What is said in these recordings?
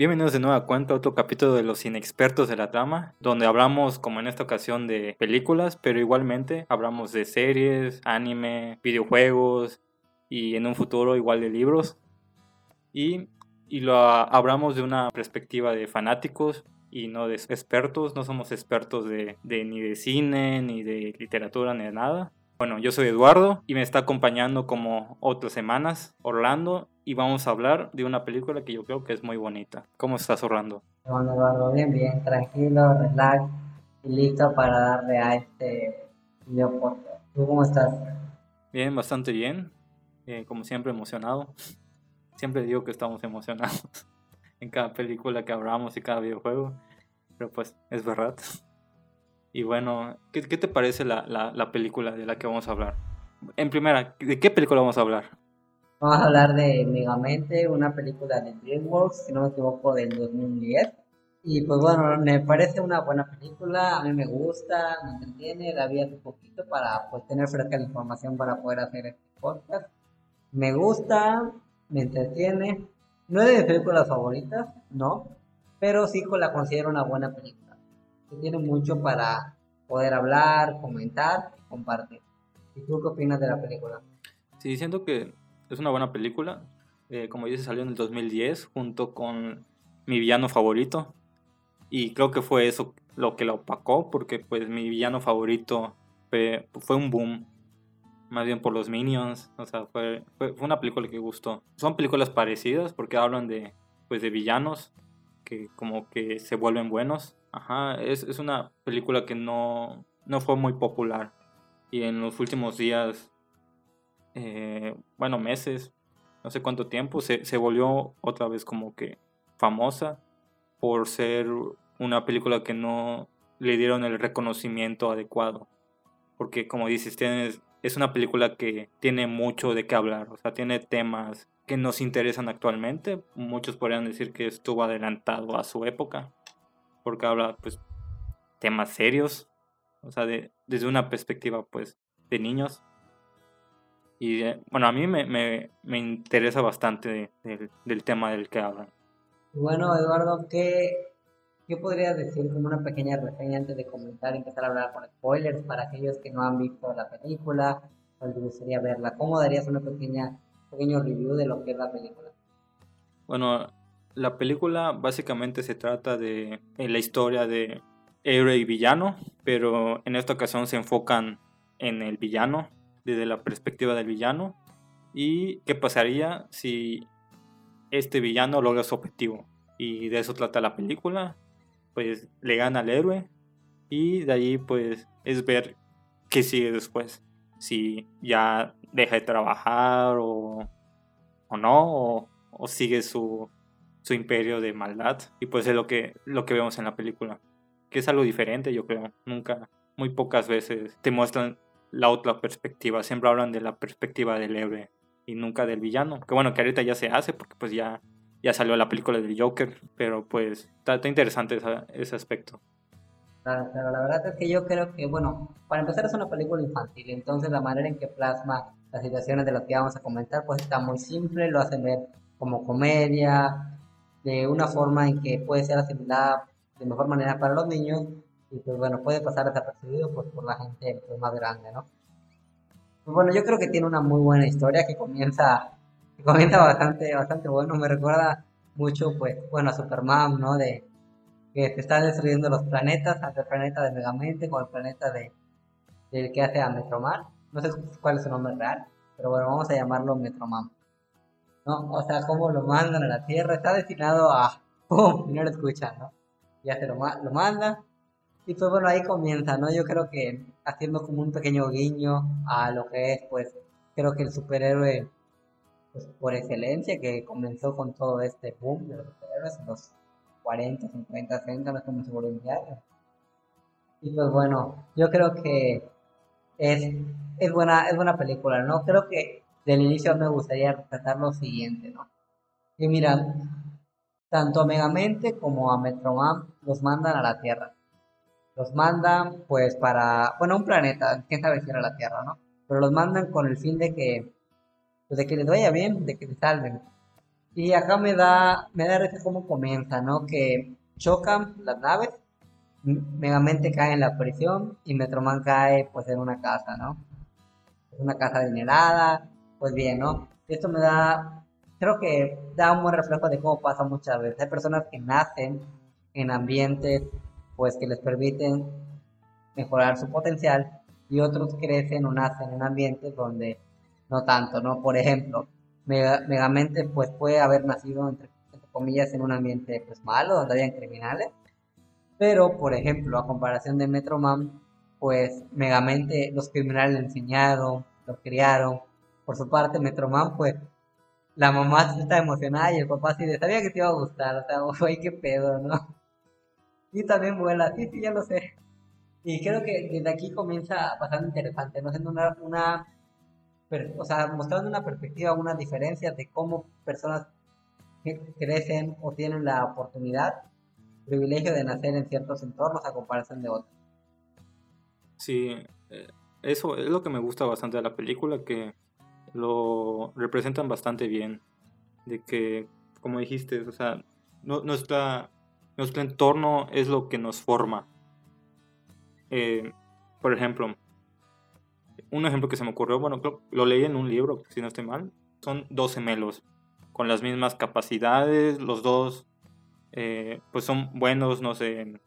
Bienvenidos de nuevo a cuenta otro capítulo de los inexpertos de la trama, donde hablamos como en esta ocasión de películas, pero igualmente hablamos de series, anime, videojuegos y en un futuro igual de libros. Y, y lo hablamos de una perspectiva de fanáticos y no de expertos, no somos expertos de, de ni de cine, ni de literatura, ni de nada. Bueno, yo soy Eduardo y me está acompañando como otras semanas Orlando y vamos a hablar de una película que yo creo que es muy bonita. ¿Cómo estás Orlando? Bueno, Eduardo, bien, bien, tranquilo, relax y listo para darle a este video podcast. ¿Tú cómo estás? Bien, bastante bien. Eh, como siempre emocionado. Siempre digo que estamos emocionados en cada película que hablamos y cada videojuego. Pero pues es verdad. Y bueno, ¿qué, te parece la, la, película de la que vamos a hablar? En primera, ¿de qué película vamos a hablar? Vamos a hablar de Megamente, una película de DreamWorks, si no me equivoco, del 2010. Y pues bueno, me parece una buena película, a mí me gusta, me entretiene, la vi hace poquito para pues tener fresca la información para poder hacer este podcast. Me gusta, me entretiene, no es de mis películas favoritas, no, pero sí la considero una buena película que tiene mucho para poder hablar, comentar compartir. ¿Y tú qué opinas de la película? Sí, siento que es una buena película. Eh, como dice, salió en el 2010 junto con mi villano favorito. Y creo que fue eso lo que la opacó, porque pues mi villano favorito fue, fue un boom. Más bien por los Minions. O sea, fue, fue, fue, una película que gustó. Son películas parecidas porque hablan de, pues, de villanos que como que se vuelven buenos. Ajá, es, es una película que no, no fue muy popular. Y en los últimos días, eh, bueno, meses, no sé cuánto tiempo, se, se volvió otra vez como que famosa por ser una película que no le dieron el reconocimiento adecuado. Porque como dices, tienes, es una película que tiene mucho de qué hablar, o sea, tiene temas que nos interesan actualmente. Muchos podrían decir que estuvo adelantado a su época, porque habla pues temas serios, o sea, de, desde una perspectiva pues de niños. Y eh, bueno, a mí me, me, me interesa bastante del tema del que hablan. Bueno, Eduardo, ¿qué, ¿qué podrías decir como una pequeña reseña antes de comenzar y empezar a hablar con spoilers para aquellos que no han visto la película o les gustaría verla? ¿Cómo darías una pequeña pequeño review de lo que es la película? Bueno, la película básicamente se trata de la historia de héroe y villano, pero en esta ocasión se enfocan en el villano, desde la perspectiva del villano, y qué pasaría si este villano logra su objetivo. Y de eso trata la película, pues le gana al héroe, y de ahí pues es ver qué sigue después, si ya deja de trabajar o, o no, o sigue su, su imperio de maldad. Y pues es lo que, lo que vemos en la película. Que es algo diferente, yo creo. Nunca, muy pocas veces te muestran la otra perspectiva. Siempre hablan de la perspectiva del héroe y nunca del villano. Que bueno, que ahorita ya se hace porque pues ya, ya salió la película del Joker. Pero pues está, interesante ese aspecto. Claro, claro, la verdad es que yo creo que, bueno, para empezar es una película infantil, entonces la manera en que plasma las situaciones de las que vamos a comentar pues está muy simple, lo hacen ver como comedia, de una forma en que puede ser asimilada de mejor manera para los niños y pues bueno, puede pasar desapercibido pues, por la gente pues, más grande, ¿no? Pues bueno, yo creo que tiene una muy buena historia que comienza, que comienza bastante, bastante bueno, me recuerda mucho pues, bueno, a Superman, ¿no? De que se están destruyendo los planetas, tanto el planeta de Megamente como el planeta de, del que hace a Metroman, no sé cuál es su nombre real, pero bueno, vamos a llamarlo Metroman. ¿No? O sea, cómo lo mandan a la Tierra, está destinado a ¡pum! y no lo escuchan, ¿no? Ya se lo, lo manda. Y pues bueno, ahí comienza, ¿no? Yo creo que haciendo como un pequeño guiño a lo que es, pues, creo que el superhéroe, pues, por excelencia, que comenzó con todo este boom de los superhéroes en los 40, 50, 60, no es como se volvió Y pues bueno, yo creo que es, es, buena, es buena película, ¿no? Creo que del inicio me gustaría rescatar lo siguiente, ¿no? Y mira, tanto a Megamente como a Metroman los mandan a la Tierra. Los mandan pues para, bueno, un planeta, quién sabe si era la Tierra, ¿no? Pero los mandan con el fin de que, pues de que les vaya bien, de que se salven. Y acá me da, me da risa cómo comienza, ¿no? Que chocan las naves, Megamente cae en la prisión y Metroman cae pues en una casa, ¿no? Una casa adinerada, pues bien, ¿no? Esto me da, creo que da un buen reflejo de cómo pasa muchas veces. Hay personas que nacen en ambientes pues que les permiten mejorar su potencial y otros crecen o nacen en ambientes donde no tanto, ¿no? Por ejemplo, Megamente pues puede haber nacido entre, comillas en un ambiente pues malo, donde habían criminales, pero por ejemplo, a comparación de Metroman, pues Megamente los criminales le enseñaron, lo criaron. Por su parte, Metroman pues la mamá está emocionada y el papá sí sabía que te iba a gustar, o sea, güey, qué pedo, ¿no? Y también vuela, sí, sí, ya lo sé. Y creo que desde aquí comienza bastante interesante, ¿no? Siendo una, una o sea, mostrando una perspectiva, una diferencia de cómo personas crecen o tienen la oportunidad, privilegio de nacer en ciertos entornos a comparación de otros. Sí, eh, eso es lo que me gusta bastante de la película, que lo representan bastante bien, de que, como dijiste, o sea, no, nuestro entorno es lo que nos forma. Eh, por ejemplo, un ejemplo que se me ocurrió, bueno, lo leí en un libro, si no estoy mal, son dos gemelos con las mismas capacidades, los dos eh, pues son buenos, no sé,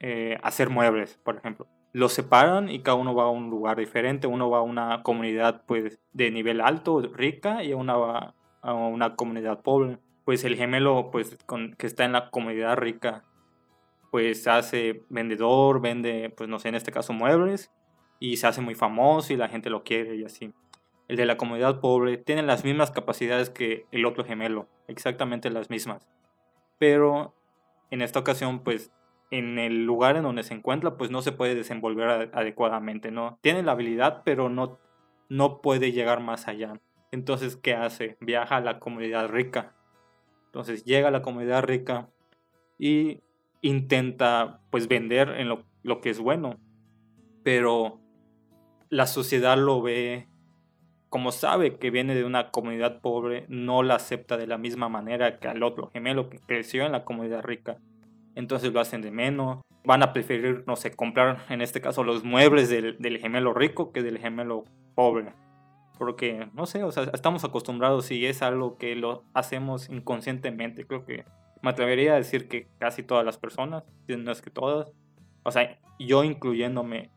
eh, hacer muebles, por ejemplo. Los separan y cada uno va a un lugar diferente, uno va a una comunidad pues de nivel alto, rica, y uno va a una comunidad pobre. Pues el gemelo pues con, que está en la comunidad rica pues se hace vendedor, vende pues no sé, en este caso muebles, y se hace muy famoso y la gente lo quiere y así. El de la comunidad pobre tiene las mismas capacidades que el otro gemelo, exactamente las mismas. Pero en esta ocasión, pues en el lugar en donde se encuentra, pues no se puede desenvolver adecuadamente, ¿no? Tiene la habilidad, pero no, no puede llegar más allá. Entonces, ¿qué hace? Viaja a la comunidad rica. Entonces llega a la comunidad rica y intenta pues vender en lo, lo que es bueno. Pero la sociedad lo ve, como sabe que viene de una comunidad pobre, no la acepta de la misma manera que al otro gemelo que creció en la comunidad rica. Entonces lo hacen de menos. Van a preferir, no sé, comprar en este caso los muebles del, gemelo rico que del gemelo pobre. Porque, no sé, o sea, estamos acostumbrados y es algo que lo hacemos inconscientemente. Creo que me atrevería a decir que casi todas las personas, no es que todas, o sea, yo incluyéndome,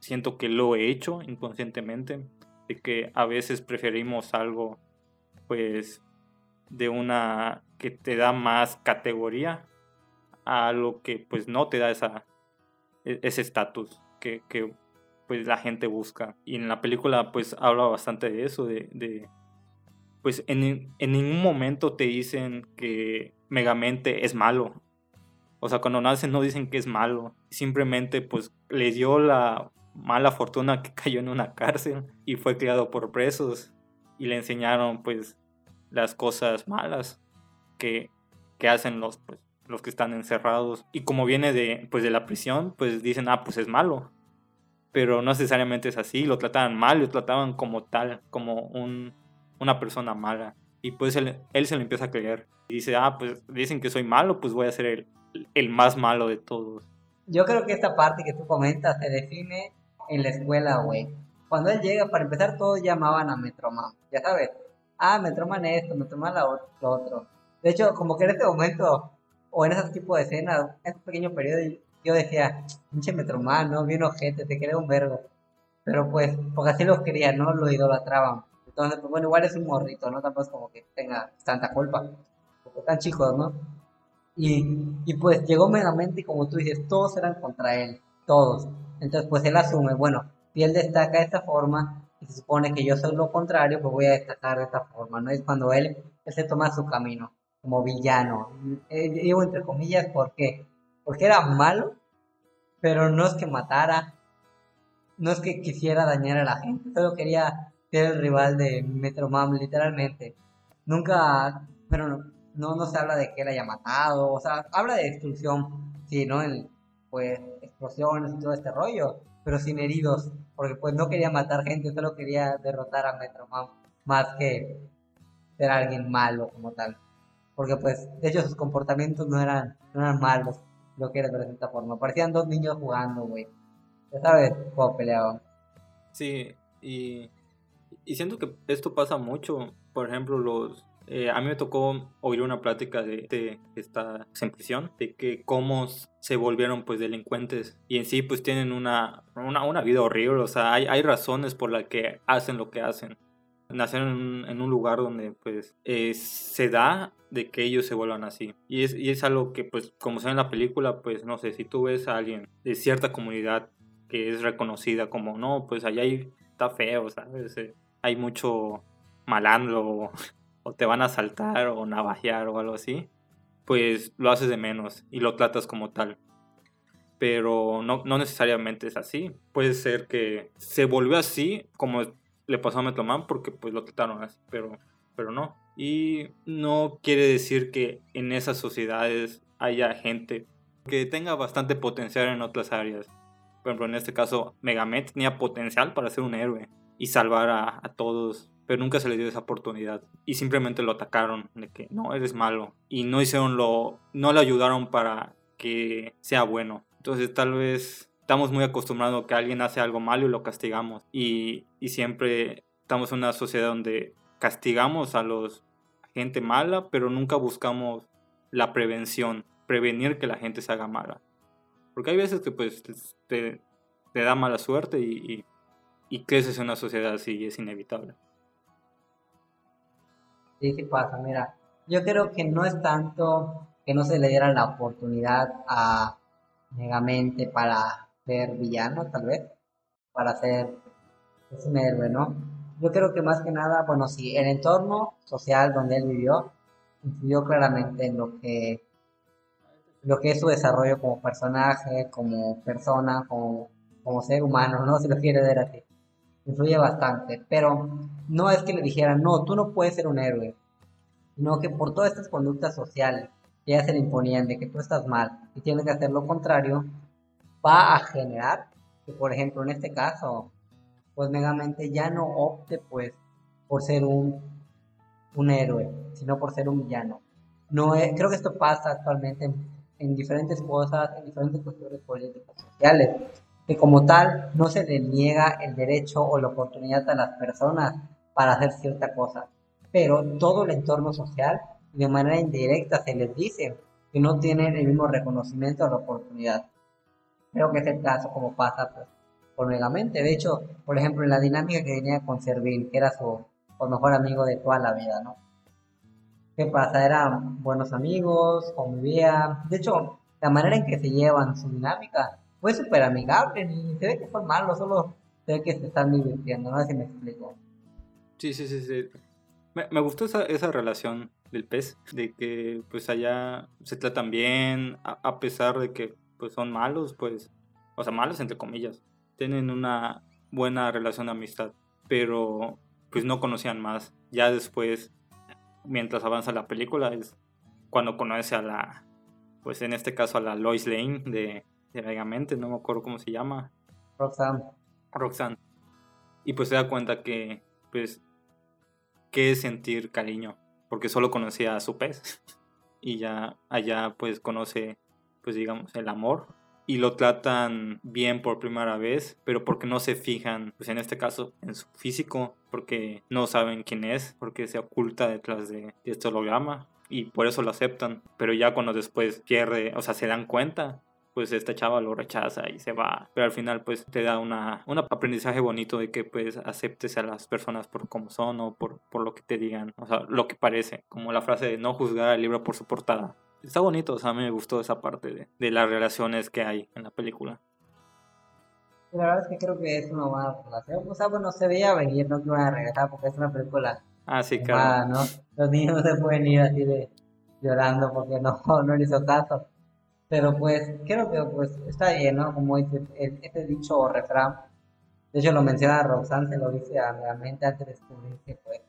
siento que lo he hecho inconscientemente, de que a veces preferimos algo pues de una que te da más categoría a algo que pues no te da esa, e, ese estatus que, que, pues la gente busca. Y en la película pues habla bastante de eso, de pues en, en, ningún momento te dicen que Megamente es malo. O sea, cuando nacen no dicen que es malo. Simplemente pues le dio la mala fortuna que cayó en una cárcel y fue criado por presos y le enseñaron pues las cosas malas que, que hacen los, pues, los que están encerrados. Y como viene de, pues, de la prisión, pues dicen, ah, pues es malo. Pero no necesariamente es así, lo trataban mal, lo trataban como tal, como un, una persona mala. Y pues él, él se lo empieza a creer. Y dice, ah, pues dicen que soy malo, pues voy a ser el, el más malo de todos. Yo creo que esta parte que tú comentas se define en la escuela, güey. Cuando él llega, para empezar, todos llamaban a Metroman. Ya sabes, ah, Metroman esto, Metroman lo otro. De hecho, como que en este momento, o en ese tipo de escenas, en ese pequeño periodo, yo decía, pinche Metroman, ¿no? Bien ojete, te quería un vergo. Pero pues, porque así lo querían, ¿no? Lo idolatraban. Entonces, pues bueno, igual es un morrito, ¿no? Tampoco es como que tenga tanta culpa. Porque están chicos, ¿no? Y, y pues llegó meramente como tú dices, todos eran contra él. Todos. Entonces, pues él asume, bueno, si él destaca de esta forma y se supone que yo soy lo contrario, pues voy a destacar de esta forma, ¿no? Es cuando él, se toma su camino como villano. Eh, digo entre comillas, ¿por qué? Porque era malo, pero no es que matara, no es que quisiera dañar a la gente, solo quería ser el rival de Metro Mam, literalmente. Nunca, pero no, no, no se habla de que él haya matado, o sea, habla de destrucción, sí, ¿no? El, pues explosiones y todo este rollo, pero sin heridos, porque pues no quería matar gente, solo quería derrotar a Metroman más que ser alguien malo como tal. Porque pues, de hecho sus comportamientos no eran, no eran malos, lo que era de esta forma. Parecían dos niños jugando, güey. Ya sabes cómo peleaban. Sí, y, y siento que esto pasa mucho. Por ejemplo, los eh, a mí me tocó oír una plática de, esta en de que cómo se volvieron pues delincuentes y en sí pues tienen una, una, vida horrible, o sea, hay, hay razones por las que hacen lo que hacen. Nacieron en un, lugar donde pues eh, se da de que ellos se vuelvan así. Y es, y es algo que pues como se ve en la película, pues no sé, si tú ves a alguien de cierta comunidad que es reconocida como, no, pues allá hay, está feo, ¿sabes? Eh, hay mucho malandro o te van a asaltar o navajear o algo así, pues lo haces de menos y lo tratas como tal. Pero no, no necesariamente es así. Puede ser que se volvió así, como le pasó a Metroman, porque pues lo trataron así, pero, pero no. Y no quiere decir que en esas sociedades haya gente que tenga bastante potencial en otras áreas. Por ejemplo, en este caso, Megamet tenía potencial para ser un héroe y salvar a, a todos pero nunca se le dio esa oportunidad y simplemente lo atacaron de que no eres malo y no hicieron lo no le ayudaron para que sea bueno entonces tal vez estamos muy acostumbrados a que alguien hace algo malo y lo castigamos. Y, y siempre estamos en una sociedad donde castigamos a los gente mala pero nunca buscamos la prevención prevenir que la gente se haga mala. Porque hay veces que pues te, da mala suerte y, y, y creces en una sociedad así y es inevitable. Sí, sí pasa, mira. Yo creo que no es tanto que no se le diera la oportunidad a Megamente para ser villano, tal vez, para ser es un héroe, ¿no? Yo creo que más que nada, bueno, sí, el entorno social donde él vivió influyó claramente en lo que lo que es su desarrollo como personaje, como persona, como, como ser humano, ¿no? Si lo quiere ver así influye bastante, pero no es que le dijeran, no, tú no puedes ser un héroe, sino que por todas estas conductas sociales ya se le imponían de que tú estás mal y tienes que hacer lo contrario, va a generar que, por ejemplo, en este caso, pues Megamente ya no opte pues por ser un, un héroe, sino por ser un villano. No creo que esto pasa actualmente en, en diferentes cosas, en diferentes cuestiones políticas, sociales que como tal no se le niega el derecho o la oportunidad a las personas para hacer cierta cosa, pero todo el entorno social de manera indirecta se les dice que no tienen el mismo reconocimiento o la oportunidad. Creo que es el caso como pasa pues, por Megamente. De hecho, por ejemplo, en la dinámica que tenía con Servin, que era su, mejor amigo de toda la vida, ¿no? ¿Qué pasa? Eran buenos amigos, convivían. De hecho, la manera en que se llevan su dinámica fue súper amigable, ni se ve que fue malo, solo se ve que se están divirtiendo, no sé si me explico. Sí, sí, sí, sí. Me, me gustó esa, esa, relación del pez, de que pues allá se tratan bien, a, pesar de que pues son malos, pues, o sea, malos entre comillas, tienen una buena relación de amistad, pero pues no conocían más. Ya después, mientras avanza la película, es cuando conoce a la, pues en este caso a la Lois Lane de Megamente, no me acuerdo cómo se llama. Roxanne. Roxanne. Y pues se da cuenta que, pues, qué es sentir cariño, porque solo conocía a su pez. y ya allá, pues, conoce, pues, digamos, el amor. Y lo tratan bien por primera vez, pero porque no se fijan, pues en este caso, en su físico, porque no saben quién es, porque se oculta detrás de, de este holograma y por eso lo aceptan. Pero ya cuando después pierde, o sea, se dan cuenta, pues esta chava lo rechaza y se va. Pero al final pues te da una, un aprendizaje bonito de que pues aceptes a las personas por como son o por, por lo que te digan, o sea, lo que parece, como la frase de no juzgar al libro por su portada. Está bonito, o sea, a mí me gustó esa parte de, de las relaciones que hay en la película. La verdad es que creo que es una buena relación. O sea, bueno, se veía venir, no que iban a regresar porque es una película. Ah, sí, claro. ¿no? Los niños se pueden ir así de llorando porque no, no le hizo caso. Pero pues creo que pues está bien, ¿no? Como dice este dicho o refrán. De hecho lo menciona Roxanne, se lo dice a Megamente antes de descubrir que pues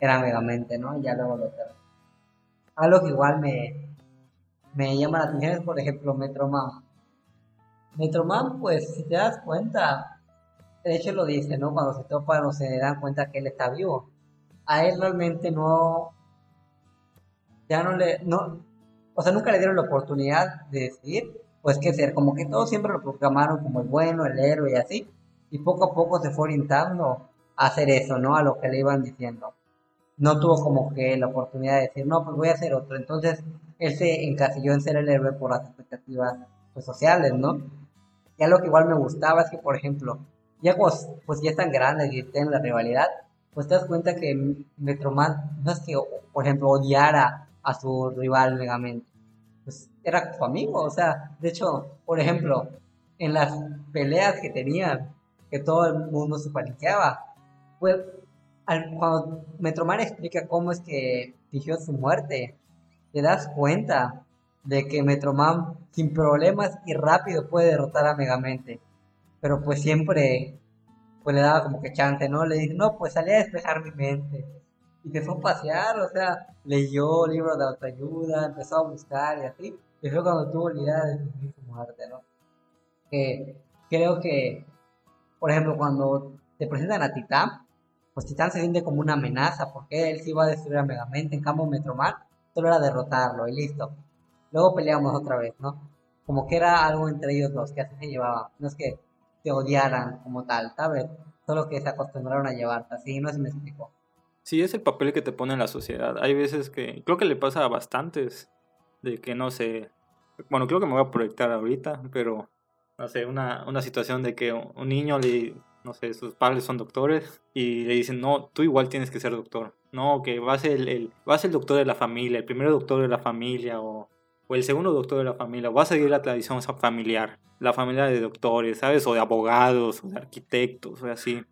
era Megamente, ¿no? Y ya luego lo terminó. Algo que igual me, me llama la atención por ejemplo Metroman. Metroman pues si te das cuenta, de hecho lo dice, ¿no? Cuando se topan o se dan cuenta que él está vivo. a él realmente no, ya no le, no, o sea, nunca le dieron la oportunidad de decidir, pues qué ser, como que todos siempre lo programaron como el bueno, el héroe y así, y poco a poco se fue orientando a hacer eso, ¿no? A lo que le iban diciendo. No tuvo como que la oportunidad de decir, no, pues voy a hacer otro. Entonces, él se encasilló en ser el héroe por las expectativas pues, sociales, ¿no? Y algo que igual me gustaba es que, por ejemplo, ya pues, pues ya están grandes y tienen la rivalidad, pues te das cuenta que Metroman no es que, por ejemplo, odiara a su rival Megamente, pues era su amigo, o sea, de hecho, por ejemplo, en las peleas que tenían, que todo el mundo se paniqueaba, pues cuando Metroman explica cómo es que fingió su muerte, te das cuenta de que Metroman sin problemas y rápido puede derrotar a Megamente. Pero pues siempre pues le daba como que chance, ¿no? Le dice, no, pues salí a despejar mi mente. Y se fue a pasear, o sea, leyó libros de autoayuda, empezó a buscar y así. Y fue cuando tuvo la idea de su muerte, ¿no? Creo que, por ejemplo, cuando te presentan a Titán, pues Titán se siente como una amenaza, porque él sí iba a destruir a Megamente, en cambio Metroman solo era derrotarlo y listo. Luego peleamos otra vez, ¿no? Como que era algo entre ellos dos, que así se llevaba. No es que se odiaran como tal, ¿sabes? Solo que se acostumbraron a llevarte así, no se me explicó. Sí, es el papel que te pone en la sociedad. Hay veces que, creo que le pasa a bastantes, de que no sé, bueno, creo que me voy a proyectar ahorita, pero, no sé, una, una situación de que un niño le, no sé, sus padres son doctores y le dicen, no, tú igual tienes que ser doctor. No, que vas el, el, vas el doctor de la familia, el primer doctor de la familia o, o el segundo doctor de la familia. Vas a seguir la tradición familiar, la familia de doctores, ¿sabes? O de abogados, o de arquitectos, o así.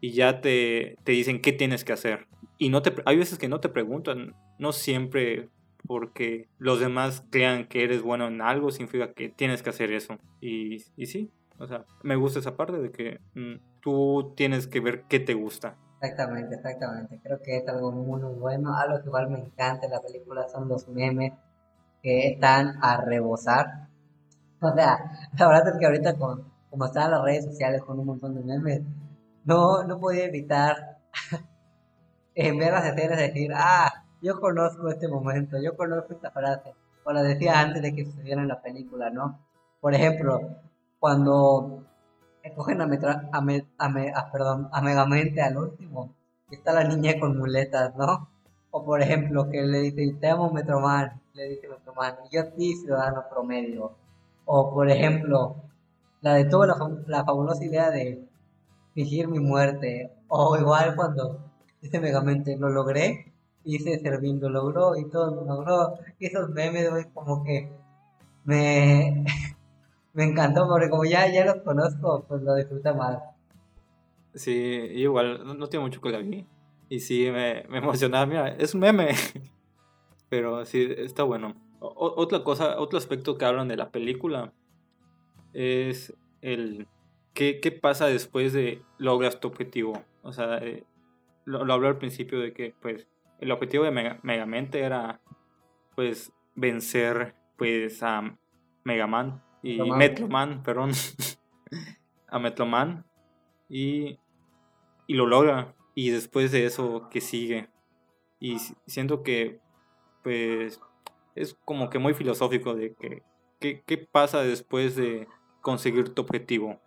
Y ya te, te dicen qué tienes que hacer. Y no te, hay veces que no te preguntan, no siempre porque los demás crean que eres bueno en algo significa que tienes que hacer eso. Y, y sí, o sea, me gusta esa parte de que mm, tú tienes que ver qué te gusta. Exactamente, exactamente. Creo que es algo muy, bueno. Algo que igual me encanta en la película son los memes que están a rebosar. O sea, la verdad es que ahorita con, como están las redes sociales con un montón de memes, no, no podía evitar en ver las escenas decir, ah, yo conozco este momento, yo conozco esta frase. O la decía antes de que sucediera en la película, ¿no? Por ejemplo, cuando cogen a, metra, a, me, a, me, a, perdón, a Megamente al último, está la niña con muletas, ¿no? O por ejemplo, que le dice, te amo Metroman, le dice Metroman, y yo a ti, ciudadano promedio. O por ejemplo, la de toda la, la fabulosa idea de fingir mi muerte. O igual cuando dice Megamente, lo logré, y dice Servín, lo logró, y todo lo logró. Y esos memes, como que me... me encantó porque como ya, ya los conozco, pues lo disfruta más. Sí, igual, no, tiene mucho que la vi. Y sí, me, me emocionaba, mira, es un meme. Pero sí, está bueno. otra cosa, otro aspecto que hablan de la película es el qué, qué pasa después de logras tu objetivo. O sea, eh, lo, lo hablé al principio de que pues el objetivo de Megamente era pues vencer pues a Megaman y Metroman, perdón, a Metroman y, y lo logra. Y después de eso, que sigue? Y siento que, pues, es como que muy filosófico de que, ¿qué, pasa después de conseguir tu objetivo?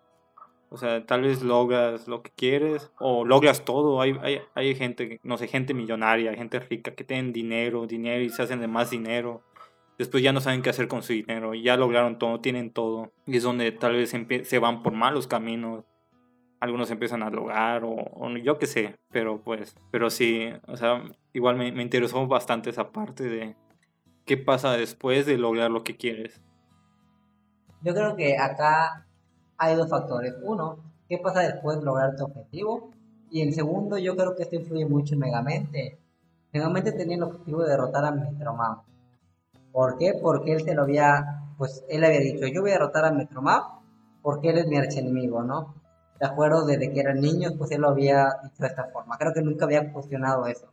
O sea, tal vez logras lo que quieres o logras todo. Hay, hay, hay gente, no sé, gente millonaria, gente rica que tienen dinero, dinero y se hacen de más dinero después ya no saben qué hacer con su dinero, ya lograron todo, tienen todo, y es donde tal vez se van por malos caminos, algunos empiezan a lograr o, yo qué sé, pero pues, pero sí, o sea, igual me, me, interesó bastante esa parte de qué pasa después de lograr lo que quieres. Yo creo que acá hay dos factores. Uno, qué pasa después de lograr tu objetivo. Y el segundo, yo creo que esto influye mucho en Megamente. Megamente tenía el objetivo de derrotar a Metroman. ¿Por qué? Porque él se lo había, pues él había dicho, yo voy a derrotar a Metromap porque él es mi archienemigo, ¿no? De acuerdo, desde que eran niños, pues él lo había dicho de esta forma. Creo que nunca había cuestionado eso.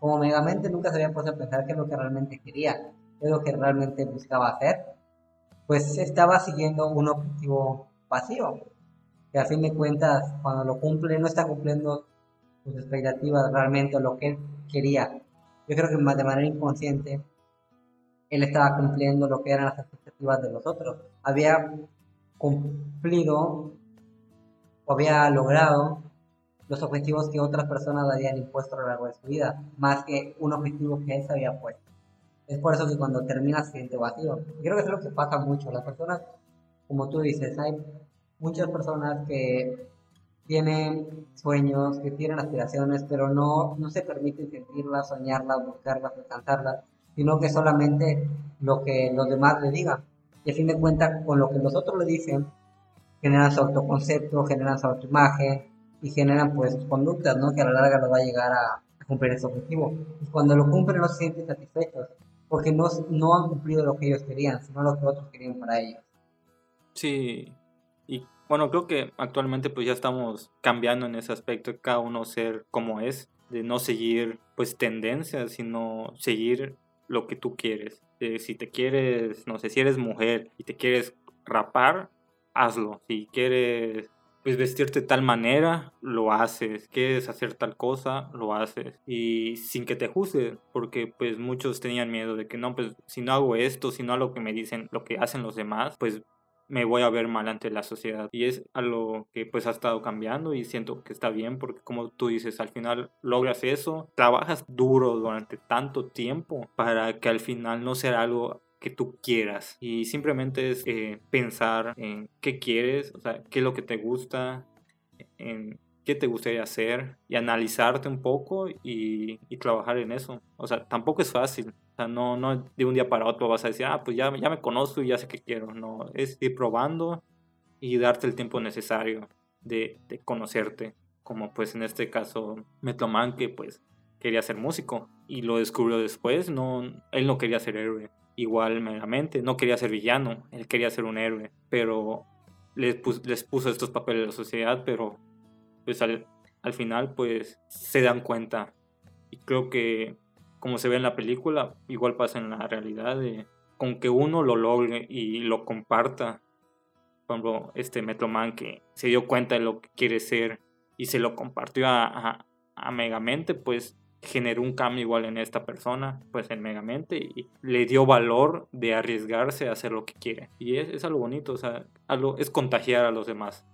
Como Megamente nunca se había puesto a pensar qué es lo que realmente quería, qué es lo que realmente buscaba hacer. Pues estaba siguiendo un objetivo pasivo. Que a fin de cuentas, cuando lo cumple, no está cumpliendo sus expectativas realmente, lo que él quería. Yo creo que de manera inconsciente él estaba cumpliendo lo que eran las expectativas de los otros. Había cumplido o había logrado los objetivos que otras personas habían impuesto a lo largo de su vida, más que un objetivo que él se había puesto. Es por eso que cuando termina se siente vacío. Creo que es lo que pasa mucho. Las personas, como tú dices, hay muchas personas que tienen sueños, que tienen aspiraciones, pero no, no se permiten sentirlas, soñarlas, buscarlas, alcanzarlas, sino que solamente lo que los demás le digan. Y a fin de cuentas, con lo que los otros le dicen, generan su autoconcepto, generan su autoimagen y generan pues conductas, ¿no? Que a la larga lo va a llegar a, cumplir ese objetivo. Y cuando lo cumplen no se sienten satisfechos, porque no, no han cumplido lo que ellos querían, sino lo que otros querían para ellos. Sí, y bueno, creo que actualmente pues ya estamos cambiando en ese aspecto, cada uno ser como es, de no seguir pues tendencias, sino seguir lo que tú quieres. si te quieres, no sé, si eres mujer y te quieres rapar, hazlo. Si quieres pues vestirte de tal manera, lo haces. Quieres hacer tal cosa, lo haces. Y sin que te juzguen, porque pues muchos tenían miedo de que no, pues si no hago esto, si no hago lo que me dicen, lo que hacen los demás, pues me voy a ver mal ante la sociedad. Y es algo que pues ha estado cambiando y siento que está bien porque como tú dices, al final logras eso, trabajas duro durante tanto tiempo para que al final no sea algo que tú quieras y simplemente es eh, pensar en qué quieres, o sea, qué es lo que te gusta, en qué te gustaría hacer y analizarte un poco y, y trabajar en eso. O sea, tampoco es fácil, o sea, no, no de un día para otro vas a decir, ah, pues ya, ya me conozco y ya sé qué quiero. No, es ir probando y darte el tiempo necesario de, de conocerte. Como pues en este caso Metloman que pues quería ser músico y lo descubrió después. No, él no quería ser héroe. Igual meramente, no quería ser villano, él quería ser un héroe. Pero les, les puso estos papeles a la sociedad, pero pues al, al final pues se dan cuenta. Y creo que como se ve en la película, igual pasa en la realidad, con que uno lo logre y lo comparta. Por ejemplo, este Metroman que se dio cuenta de lo que quiere ser y se lo compartió a, a, Megamente, pues generó un cambio igual en esta persona, pues en Megamente, y le dio valor de arriesgarse a hacer lo que quiere. Y es, es algo bonito, o sea, es contagiar a los demás.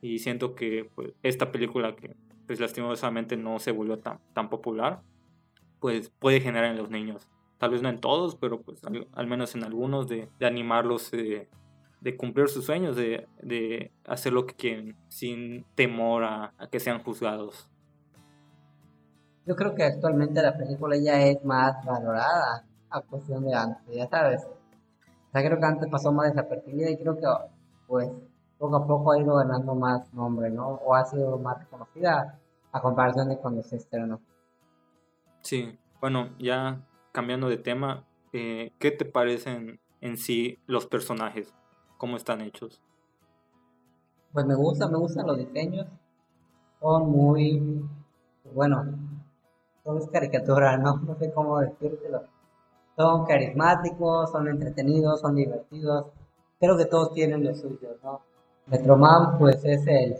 Y siento que pues, esta película que pues lastimosamente no se volvió tan, tan popular, pues puede generar en los niños. Tal vez no en todos, pero pues al, menos en algunos de, animarlos de, cumplir sus sueños, de, hacer lo que quieren, sin temor a, que sean juzgados. Yo creo que actualmente la película ya es más valorada a cuestión de antes, ya sabes. O sea, creo que antes pasó más desapercibida y creo que pues poco a poco ha ido ganando más nombre, ¿no? O ha sido más reconocida a comparación de cuando se estrenó. Sí, bueno, ya cambiando de tema, eh, ¿qué te parecen en sí los personajes? ¿Cómo están hechos? Pues me gusta, me gustan los diseños. Son muy, bueno, son caricaturas, ¿no? No sé cómo decírtelo. Son carismáticos, son entretenidos, son divertidos. Creo que todos tienen lo suyo, ¿no? Metroman, pues es el,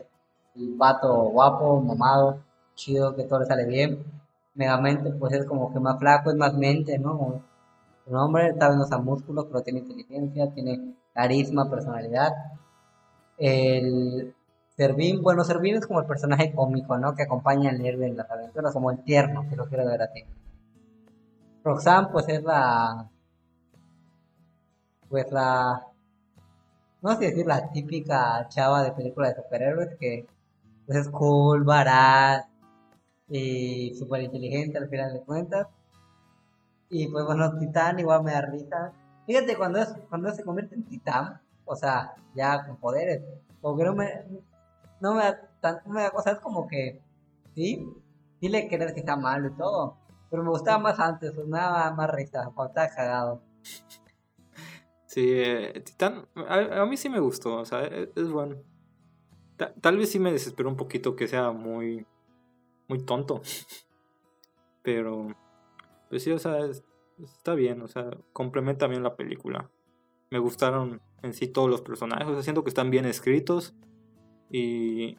el pato guapo, mamado, chido, que todo le sale bien Megamente pues es como que más flaco, es más mente, ¿no? su nombre, tal vez no sea músculo, pero tiene inteligencia, tiene carisma, personalidad. El Servín, bueno, Servín es como el personaje cómico, ¿no? Que acompaña al héroe en las aventuras, como el tierno, que lo quiero ver así. Roxanne, pues es la. Pues la. No sé decir la típica chava de película de superhéroes que pues es cool, barat, y súper inteligente al final de cuentas. Y pues bueno, Titán igual me da risa. Fíjate, cuando, es, cuando se convierte en Titán, o sea, ya con poderes, como que no me, no me da tanto, me da cosas como que, sí, sí le crees que está malo y todo, pero me gustaba más antes, pues, me daba más risa, cuando estaba cagado. Sí, eh, Titán, a, mí sí me gustó, o sea, es, es bueno. tal vez sí me desesperó un poquito que sea muy muy tonto. Pero, pues sí, o sea, está bien, o sea, complementa bien la película. Me gustaron en sí todos los personajes, o sea, siento que están bien escritos y,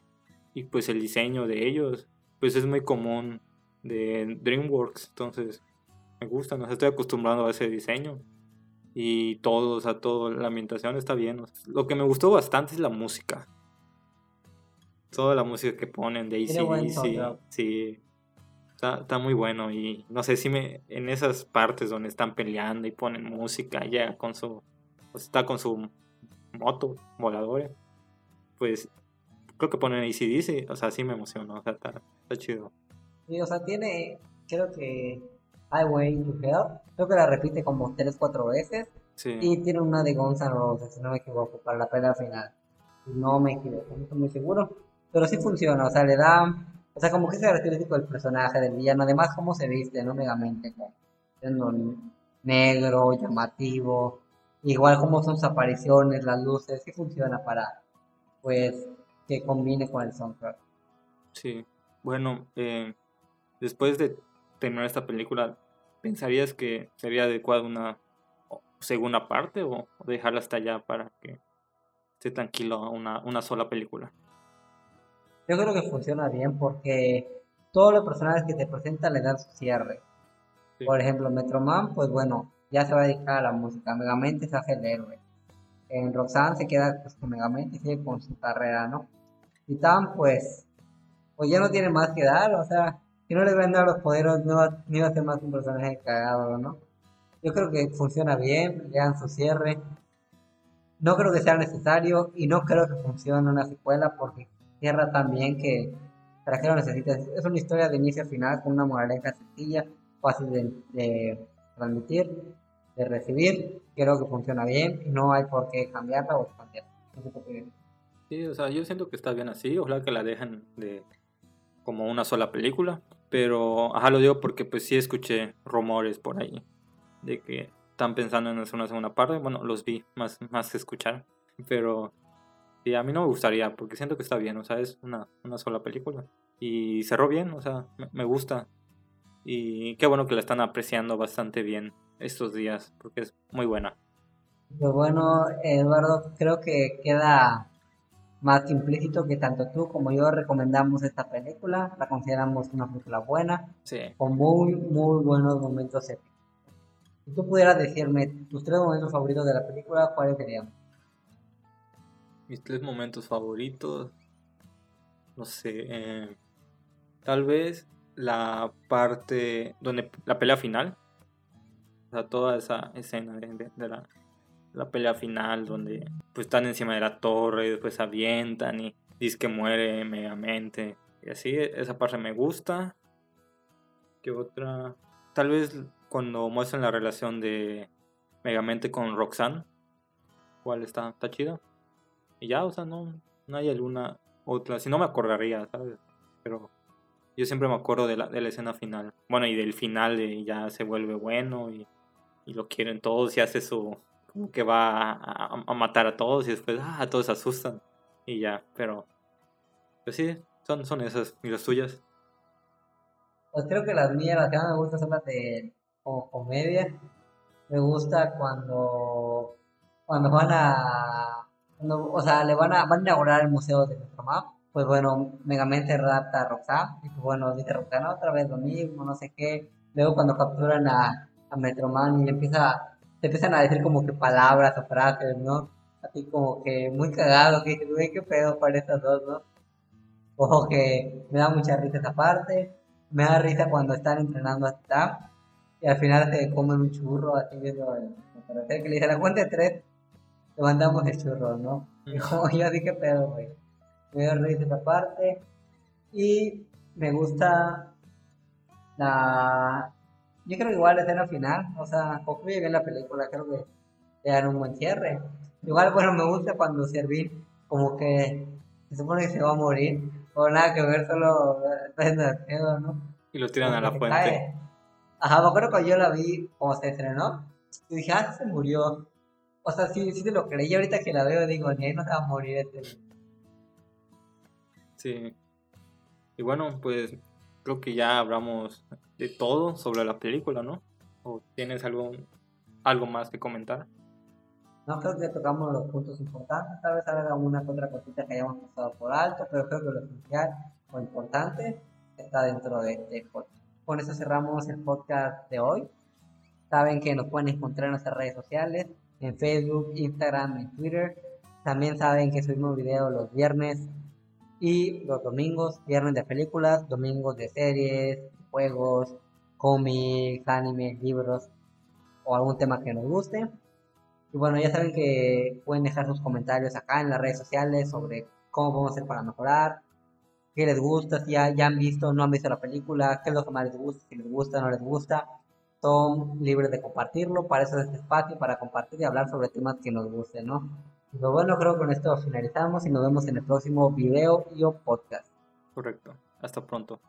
y pues el diseño de ellos, pues es muy común de DreamWorks, entonces me gusta, no estoy acostumbrado a ese diseño y todo, o sea, todo, la ambientación está bien. Lo que me gustó bastante es la música. Toda la música que ponen de ACDC, sí, está, está, muy bueno y no sé si me, en esas partes donde están peleando y ponen música, ya con su, pues, está con su moto voladora, pues creo que ponen ACDC, o sea, sí me emocionó, o sea, está, está chido. Sí, o sea, tiene, creo que Highway to Hell. Creo que la repite como 3-4 veces. Y tiene una de Guns N' Roses, si no me equivoco, para la pelea final. No me equivoco, no estoy muy seguro. Pero sí funciona, o sea, le da. O sea, como que es característico del personaje, del villano. Además, cómo se viste, ¿no? Megamente, siendo negro, llamativo. Igual como son sus apariciones, las luces, sí funciona para, pues, que combine con el soundtrack. Sí, bueno, eh, después de terminar esta película, ¿pensarías que sería adecuado una segunda parte o dejarla hasta allá para que esté tranquilo una, una sola película? Yo creo que funciona bien porque todos los personajes que te presentan le dan su cierre. Por ejemplo, Metroman, pues bueno, ya se va a dedicar a la música. Megamente se hace el héroe. En Roxanne se queda pues, con Megamente y sigue con su carrera, ¿no? Titan, pues, pues ya no tiene más que dar, o sea, si no le a los poderes, no va, ni va a ser más un personaje cagado, ¿no? Yo creo que funciona bien, le dan su cierre. No creo que sea necesario y no creo que funcione una secuela porque cierra también que para qué lo necesitas. Es una historia de inicio a final con una moraleja sencilla, fácil de, transmitir, de recibir. Creo que funciona bien y no hay por qué cambiarla o cambiarla. Sí, o sea, yo siento que está bien así. Ojalá que la dejen de como una sola película. Pero, ajá, lo digo porque pues sí escuché rumores por ahí de que están pensando en hacer una segunda parte. Bueno, los vi más, más que escuchar. Pero sí, a mí no me gustaría porque siento que está bien, o sea, es una, una sola película. Y cerró bien, o sea, me, gusta. Y qué bueno que la están apreciando bastante bien estos días porque es muy buena. Pues bueno, Eduardo, creo que queda más implícito que tanto tú como yo recomendamos esta película, la consideramos una película buena, con muy, muy buenos momentos épicos. Si tú pudieras decirme tus tres momentos favoritos de la película, ¿cuáles serían? Mis tres momentos favoritos, no sé, eh, tal vez la parte donde la pelea final, o sea, toda esa escena de la la pelea final donde pues están encima de la torre y después avientan y dice que muere megamente. Y así, esa parte me gusta. ¿Qué otra? Tal vez cuando muestran la relación de Megamente con Roxanne. ¿Cuál está? ¿Está chida? Y ya, o sea, no, no hay alguna otra. Si no me acordaría, ¿sabes? Pero yo siempre me acuerdo de la, de la escena final. Bueno, y del final de ya se vuelve bueno y, y lo quieren todos y hace su, que va a, matar a todos y después ah, todos se asustan y ya, pero pues sí, son, son esas y las tuyas. Pues creo que las mías, las que más me gustan son las de como comedia. Me gusta cuando cuando van a o sea, le van a van a inaugurar el museo de nuestro map. Pues bueno, Megamente rapta a Roxanne, y pues bueno, dice Roxanne otra vez lo mismo, no sé qué. Luego cuando capturan a, a Metroman y empieza te empiezan a decir como que palabras o frases, ¿no? Así como que muy cagado, que dices, güey, qué pedo para estas dos, ¿no? Ojo que me da mucha risa esa parte. Me da risa cuando están entrenando a Tam y al final se comen un churro así viendo el que le dice la cuenta de tres, te mandamos el churro, ¿no? Y como yo que pedo, güey. Me da risa esa parte. Y me gusta la, yo creo que igual la escena final, o sea, concluye bien la película, creo que le dan un buen cierre. Igual, bueno, me gusta cuando Servín como que se supone que se va a morir, o nada que ver, solo está ¿no? Y lo tiran a la fuente. Ajá, me acuerdo cuando yo la vi, como se estrenó, y dije, ah, se murió. O sea, sí, sí te lo creí, ahorita que la veo digo, ni ahí no se va a morir este. Sí. Y bueno, pues creo que ya hablamos de todo sobre la película, ¿no? ¿O tienes algo, algo más que comentar? No, creo que tocamos los puntos importantes, tal vez haga alguna otra cosita que hayamos pasado por alto, pero creo que lo esencial o importante está dentro de este podcast. Con eso cerramos el podcast de hoy. Saben que nos pueden encontrar en nuestras redes sociales, en Facebook, Instagram y Twitter. También saben que subimos videos los viernes y los domingos, viernes de películas, domingos de series, juegos, cómics, animes, libros o algún tema que nos guste. Y bueno, ya saben que pueden dejar sus comentarios acá en las redes sociales sobre cómo podemos hacer para mejorar, qué les gusta, si ya, ya han visto o no han visto la película, qué es lo que más les gusta, si les gusta o no les gusta. Son libres de compartirlo, para eso es este espacio, para compartir y hablar sobre temas que nos gusten, ¿no? Y pues bueno, creo que con esto finalizamos y nos vemos en el próximo video y podcast. Correcto. Hasta pronto.